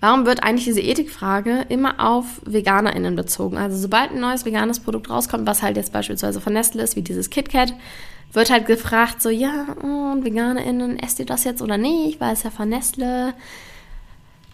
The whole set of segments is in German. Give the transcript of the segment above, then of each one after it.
warum wird eigentlich diese Ethikfrage immer auf VeganerInnen bezogen? Also sobald ein neues veganes Produkt rauskommt, was halt jetzt beispielsweise von Nestle ist, wie dieses KitKat, wird halt gefragt, so, ja, und VeganerInnen, esst ihr das jetzt oder nicht, weil es ja von Nestle,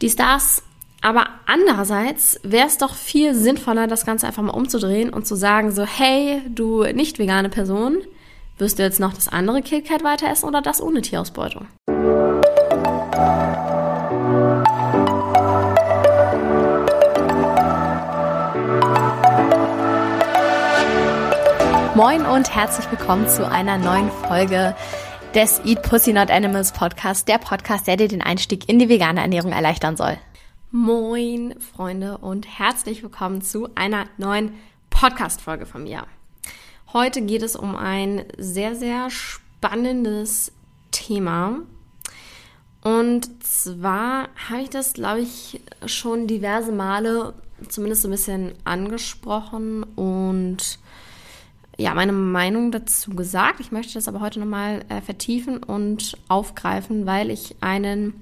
dies, das. Aber andererseits wäre es doch viel sinnvoller, das Ganze einfach mal umzudrehen und zu sagen, so, hey, du nicht vegane Person, wirst du jetzt noch das andere KitKat weiter essen oder das ohne Tierausbeutung? Moin und herzlich willkommen zu einer neuen Folge des Eat Pussy Not Animals Podcast, der Podcast, der dir den Einstieg in die vegane Ernährung erleichtern soll. Moin, Freunde, und herzlich willkommen zu einer neuen Podcast-Folge von mir. Heute geht es um ein sehr, sehr spannendes Thema. Und zwar habe ich das, glaube ich, schon diverse Male zumindest so ein bisschen angesprochen und ja, meine Meinung dazu gesagt. Ich möchte das aber heute nochmal äh, vertiefen und aufgreifen, weil ich einen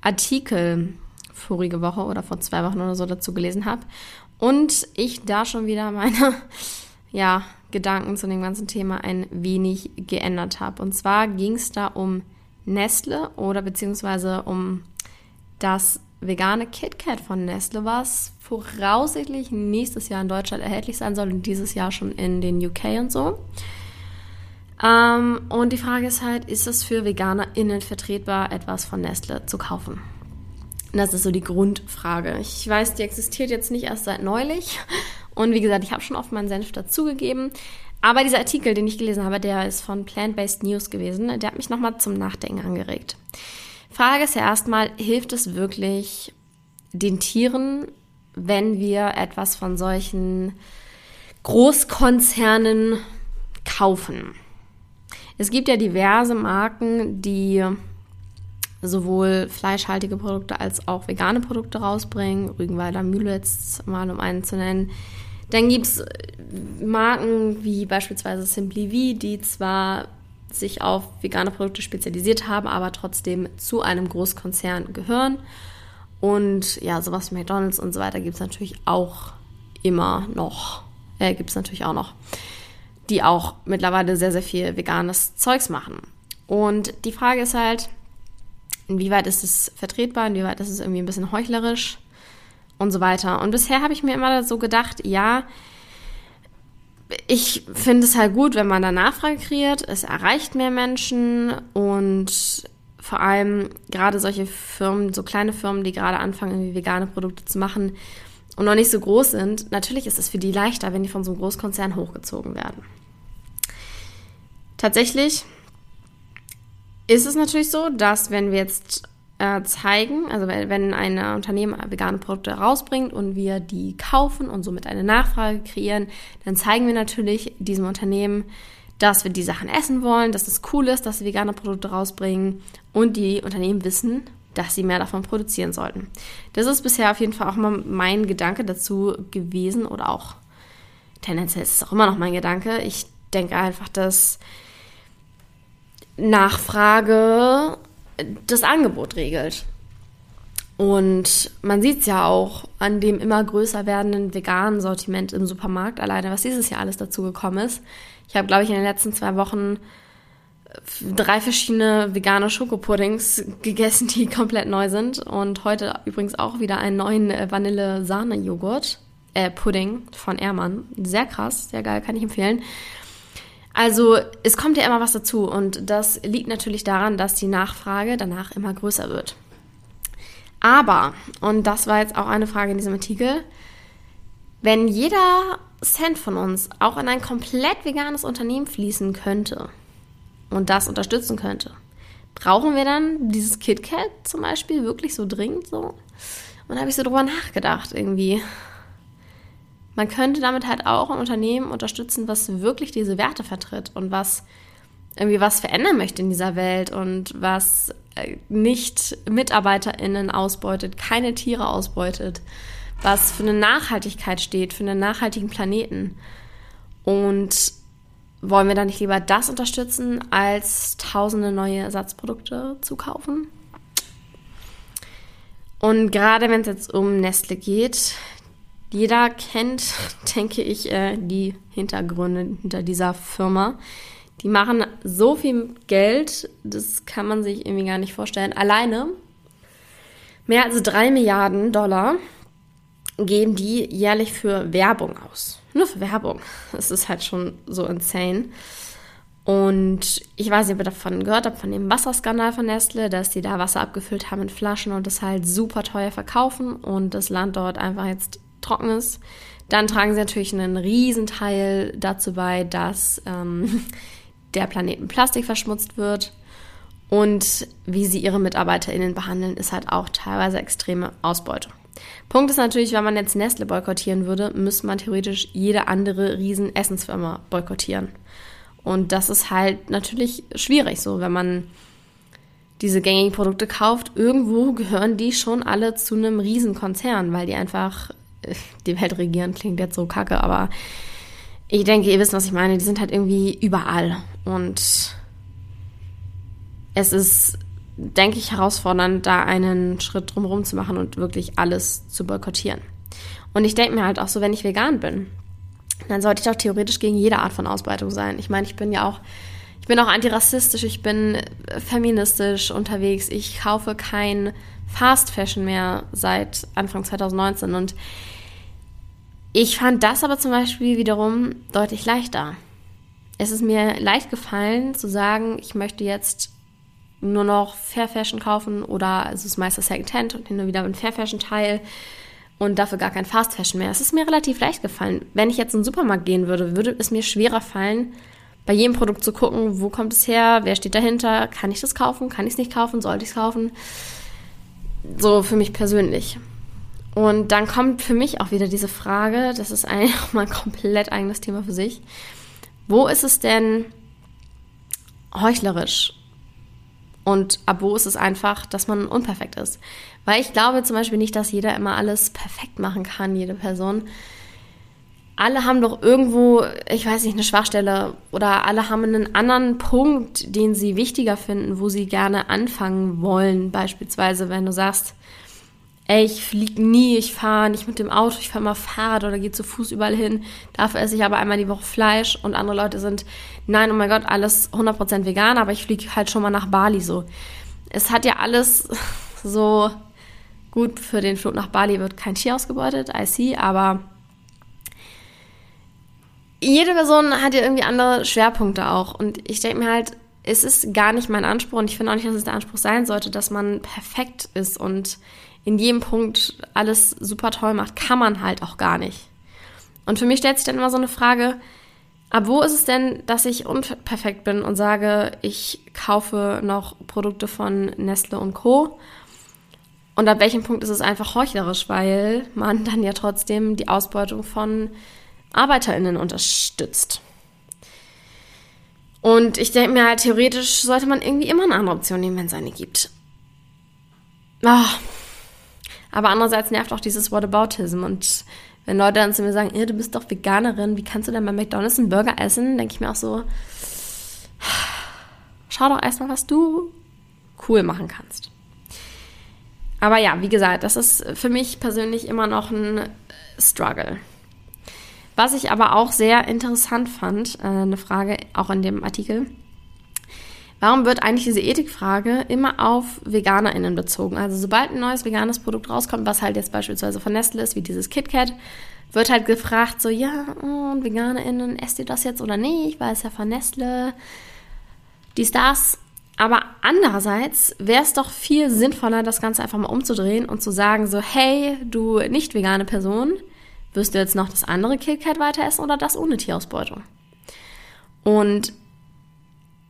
Artikel vorige Woche oder vor zwei Wochen oder so dazu gelesen habe und ich da schon wieder meine ja, Gedanken zu dem ganzen Thema ein wenig geändert habe. Und zwar ging es da um Nestle oder beziehungsweise um das vegane KitKat von Nestle, was voraussichtlich nächstes Jahr in Deutschland erhältlich sein soll und dieses Jahr schon in den UK und so. Ähm, und die Frage ist halt, ist es für VeganerInnen vertretbar, etwas von Nestle zu kaufen? Das ist so die Grundfrage. Ich weiß, die existiert jetzt nicht erst seit neulich. Und wie gesagt, ich habe schon oft meinen Senf dazugegeben. Aber dieser Artikel, den ich gelesen habe, der ist von Plant-Based News gewesen. Der hat mich nochmal zum Nachdenken angeregt. Frage ist ja erstmal, hilft es wirklich den Tieren, wenn wir etwas von solchen Großkonzernen kaufen? Es gibt ja diverse Marken, die sowohl fleischhaltige Produkte als auch vegane Produkte rausbringen. Rügenwalder Mühle jetzt mal, um einen zu nennen. Dann gibt es Marken wie beispielsweise Simply V, die zwar sich auf vegane Produkte spezialisiert haben, aber trotzdem zu einem Großkonzern gehören. Und ja, sowas wie McDonalds und so weiter gibt es natürlich auch immer noch. Äh, gibt es natürlich auch noch. Die auch mittlerweile sehr, sehr viel veganes Zeugs machen. Und die Frage ist halt, inwieweit ist es vertretbar, inwieweit ist es irgendwie ein bisschen heuchlerisch und so weiter. Und bisher habe ich mir immer so gedacht, ja, ich finde es halt gut, wenn man da Nachfrage kreiert. Es erreicht mehr Menschen und vor allem gerade solche Firmen, so kleine Firmen, die gerade anfangen, irgendwie vegane Produkte zu machen und noch nicht so groß sind, natürlich ist es für die leichter, wenn die von so einem Großkonzern hochgezogen werden. Tatsächlich ist es natürlich so, dass wenn wir jetzt äh, zeigen, also wenn ein Unternehmen vegane Produkte rausbringt und wir die kaufen und somit eine Nachfrage kreieren, dann zeigen wir natürlich diesem Unternehmen, dass wir die Sachen essen wollen, dass es cool ist, dass sie vegane Produkte rausbringen und die Unternehmen wissen, dass sie mehr davon produzieren sollten. Das ist bisher auf jeden Fall auch mal mein Gedanke dazu gewesen oder auch tendenziell ist es auch immer noch mein Gedanke. Ich denke einfach, dass Nachfrage das Angebot regelt. Und man sieht es ja auch an dem immer größer werdenden veganen Sortiment im Supermarkt, alleine was dieses Jahr alles dazu gekommen ist. Ich habe, glaube ich, in den letzten zwei Wochen äh, drei verschiedene vegane Schokopuddings gegessen, die komplett neu sind. Und heute übrigens auch wieder einen neuen äh, Vanille-Sahne-Joghurt, äh, Pudding von Ehrmann. Sehr krass, sehr geil, kann ich empfehlen. Also es kommt ja immer was dazu und das liegt natürlich daran, dass die Nachfrage danach immer größer wird. Aber, und das war jetzt auch eine Frage in diesem Artikel, wenn jeder Cent von uns auch in ein komplett veganes Unternehmen fließen könnte und das unterstützen könnte, brauchen wir dann dieses KitKat zum Beispiel wirklich so dringend so? Und da habe ich so drüber nachgedacht irgendwie. Man könnte damit halt auch ein Unternehmen unterstützen, was wirklich diese Werte vertritt und was irgendwie was verändern möchte in dieser Welt und was äh, nicht MitarbeiterInnen ausbeutet, keine Tiere ausbeutet, was für eine Nachhaltigkeit steht, für einen nachhaltigen Planeten. Und wollen wir dann nicht lieber das unterstützen, als tausende neue Ersatzprodukte zu kaufen? Und gerade wenn es jetzt um Nestle geht, jeder kennt, denke ich, äh, die Hintergründe hinter dieser Firma. Die machen so viel Geld, das kann man sich irgendwie gar nicht vorstellen. Alleine mehr als drei Milliarden Dollar geben die jährlich für Werbung aus. Nur für Werbung. Das ist halt schon so insane. Und ich weiß nicht, ob ihr davon gehört habt, von dem Wasserskandal von Nestle, dass die da Wasser abgefüllt haben in Flaschen und das halt super teuer verkaufen und das Land dort einfach jetzt trocken ist. Dann tragen sie natürlich einen Riesenteil dazu bei, dass ähm, der Planeten Plastik verschmutzt wird. Und wie sie ihre MitarbeiterInnen behandeln, ist halt auch teilweise extreme Ausbeutung. Punkt ist natürlich, wenn man jetzt Nestle boykottieren würde, müsste man theoretisch jede andere riesen Essensfirma boykottieren. Und das ist halt natürlich schwierig, so wenn man diese gängigen Produkte kauft. Irgendwo gehören die schon alle zu einem Riesenkonzern, weil die einfach die Welt regieren. Klingt jetzt so kacke, aber ich denke, ihr wisst, was ich meine. Die sind halt irgendwie überall. Und es ist, denke ich, herausfordernd, da einen Schritt drumherum zu machen und wirklich alles zu boykottieren. Und ich denke mir halt auch so, wenn ich vegan bin, dann sollte ich doch theoretisch gegen jede Art von Ausbeutung sein. Ich meine, ich bin ja auch, ich bin auch antirassistisch, ich bin feministisch unterwegs, ich kaufe kein Fast Fashion mehr seit Anfang 2019 und ich fand das aber zum Beispiel wiederum deutlich leichter. Es ist mir leicht gefallen zu sagen, ich möchte jetzt nur noch Fair Fashion kaufen oder es ist meistens Secondhand und hin wieder ein Fair Fashion Teil und dafür gar kein Fast Fashion mehr. Es ist mir relativ leicht gefallen. Wenn ich jetzt in den Supermarkt gehen würde, würde es mir schwerer fallen, bei jedem Produkt zu gucken, wo kommt es her, wer steht dahinter, kann ich das kaufen, kann ich es nicht kaufen, sollte ich es kaufen. So für mich persönlich. Und dann kommt für mich auch wieder diese Frage, das ist eigentlich auch mal ein komplett eigenes Thema für sich. Wo ist es denn heuchlerisch? Und ab wo ist es einfach, dass man unperfekt ist? Weil ich glaube zum Beispiel nicht, dass jeder immer alles perfekt machen kann, jede Person. Alle haben doch irgendwo, ich weiß nicht, eine Schwachstelle oder alle haben einen anderen Punkt, den sie wichtiger finden, wo sie gerne anfangen wollen. Beispielsweise, wenn du sagst, ey, ich fliege nie, ich fahre nicht mit dem Auto, ich fahre mal Fahrrad oder gehe zu Fuß überall hin. Dafür esse ich aber einmal die Woche Fleisch und andere Leute sind, nein, oh mein Gott, alles 100% vegan, aber ich fliege halt schon mal nach Bali so. Es hat ja alles so Gut, für den Flug nach Bali wird kein Tier ausgebeutet, I see, aber jede Person hat ja irgendwie andere Schwerpunkte auch. Und ich denke mir halt, es ist gar nicht mein Anspruch und ich finde auch nicht, dass es der Anspruch sein sollte, dass man perfekt ist und in jedem Punkt alles super toll macht. Kann man halt auch gar nicht. Und für mich stellt sich dann immer so eine Frage, ab wo ist es denn, dass ich unperfekt bin und sage, ich kaufe noch Produkte von Nestle und Co. Und ab welchem Punkt ist es einfach heuchlerisch, weil man dann ja trotzdem die Ausbeutung von ArbeiterInnen unterstützt. Und ich denke mir halt, theoretisch sollte man irgendwie immer eine andere Option nehmen, wenn es eine gibt. Oh. Aber andererseits nervt auch dieses Whataboutism. Und wenn Leute dann zu mir sagen, du bist doch Veganerin, wie kannst du denn bei McDonalds einen Burger essen? Denke ich mir auch so, schau doch erstmal, was du cool machen kannst. Aber ja, wie gesagt, das ist für mich persönlich immer noch ein Struggle. Was ich aber auch sehr interessant fand, äh, eine Frage auch in dem Artikel, warum wird eigentlich diese Ethikfrage immer auf VeganerInnen bezogen? Also sobald ein neues veganes Produkt rauskommt, was halt jetzt beispielsweise von Nestle ist, wie dieses KitKat, wird halt gefragt, so, ja, und VeganerInnen, esst ihr das jetzt oder nicht, weil es ja von Nestle, dies, das. Aber andererseits wäre es doch viel sinnvoller, das Ganze einfach mal umzudrehen und zu sagen so, hey, du nicht vegane Person, wirst du jetzt noch das andere KitKat weiter essen oder das ohne Tierausbeutung? Und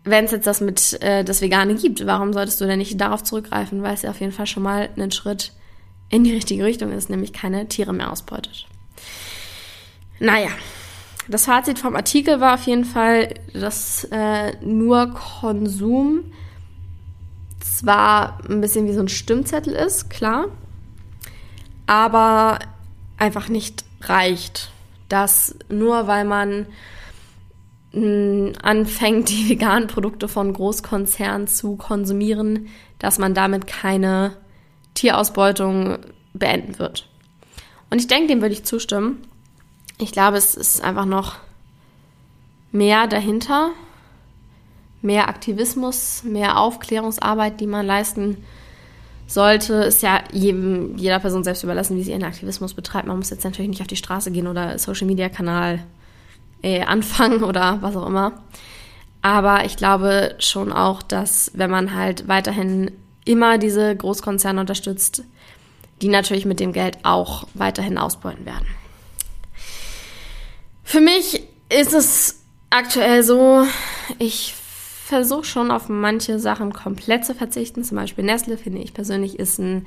wenn es jetzt das mit äh, das Vegane gibt, warum solltest du denn nicht darauf zurückgreifen, weil es ja auf jeden Fall schon mal einen Schritt in die richtige Richtung ist, nämlich keine Tiere mehr ausbeutet. Naja, das Fazit vom Artikel war auf jeden Fall, dass äh, nur Konsum zwar ein bisschen wie so ein Stimmzettel ist, klar, aber einfach nicht reicht. Dass nur weil man hm, anfängt, die veganen Produkte von Großkonzernen zu konsumieren, dass man damit keine Tierausbeutung beenden wird. Und ich denke, dem würde ich zustimmen. Ich glaube, es ist einfach noch mehr dahinter, mehr Aktivismus, mehr Aufklärungsarbeit, die man leisten sollte. Ist ja jedem, jeder Person selbst überlassen, wie sie ihren Aktivismus betreibt. Man muss jetzt natürlich nicht auf die Straße gehen oder Social Media Kanal äh, anfangen oder was auch immer. Aber ich glaube schon auch, dass wenn man halt weiterhin immer diese Großkonzerne unterstützt, die natürlich mit dem Geld auch weiterhin ausbeuten werden. Für mich ist es aktuell so, ich versuche schon auf manche Sachen komplett zu verzichten. Zum Beispiel Nestle finde ich persönlich ist ein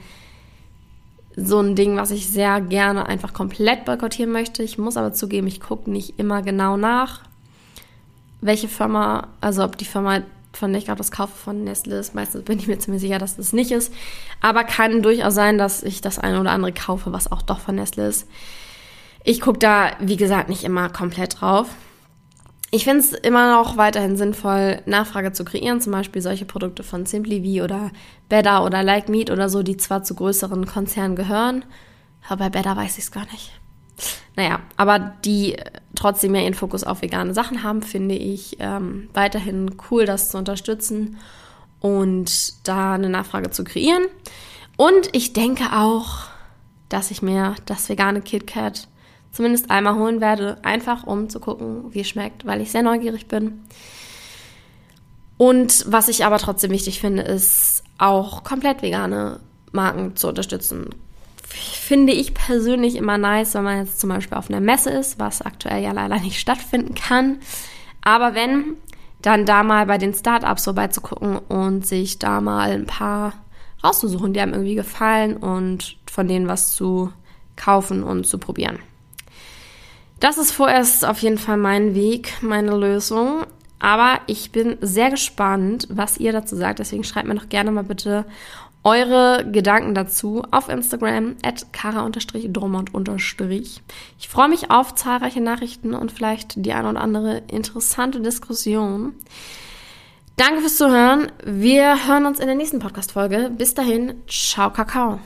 so ein Ding, was ich sehr gerne einfach komplett boykottieren möchte. Ich muss aber zugeben, ich gucke nicht immer genau nach, welche Firma, also ob die Firma, von der ich gerade das kaufe, von Nestle ist. Meistens bin ich mir ziemlich sicher, dass das nicht ist. Aber kann durchaus sein, dass ich das eine oder andere kaufe, was auch doch von Nestle ist. Ich gucke da, wie gesagt, nicht immer komplett drauf. Ich finde es immer noch weiterhin sinnvoll, Nachfrage zu kreieren, zum Beispiel solche Produkte von Simply V oder Better oder Like Meat oder so, die zwar zu größeren Konzernen gehören, aber bei Better weiß ich es gar nicht. Naja, aber die trotzdem ja ihren Fokus auf vegane Sachen haben, finde ich ähm, weiterhin cool, das zu unterstützen und da eine Nachfrage zu kreieren. Und ich denke auch, dass ich mir das vegane KitKat zumindest einmal holen werde, einfach um zu gucken, wie es schmeckt, weil ich sehr neugierig bin. Und was ich aber trotzdem wichtig finde, ist auch komplett vegane Marken zu unterstützen. Finde ich persönlich immer nice, wenn man jetzt zum Beispiel auf einer Messe ist, was aktuell ja leider nicht stattfinden kann. Aber wenn, dann da mal bei den Startups vorbeizugucken und sich da mal ein paar rauszusuchen, die einem irgendwie gefallen und von denen was zu kaufen und zu probieren. Das ist vorerst auf jeden Fall mein Weg, meine Lösung. Aber ich bin sehr gespannt, was ihr dazu sagt. Deswegen schreibt mir doch gerne mal bitte eure Gedanken dazu auf Instagram at kara-drummond- Ich freue mich auf zahlreiche Nachrichten und vielleicht die eine oder andere interessante Diskussion. Danke fürs Zuhören. Wir hören uns in der nächsten Podcast-Folge. Bis dahin, ciao, Kakao.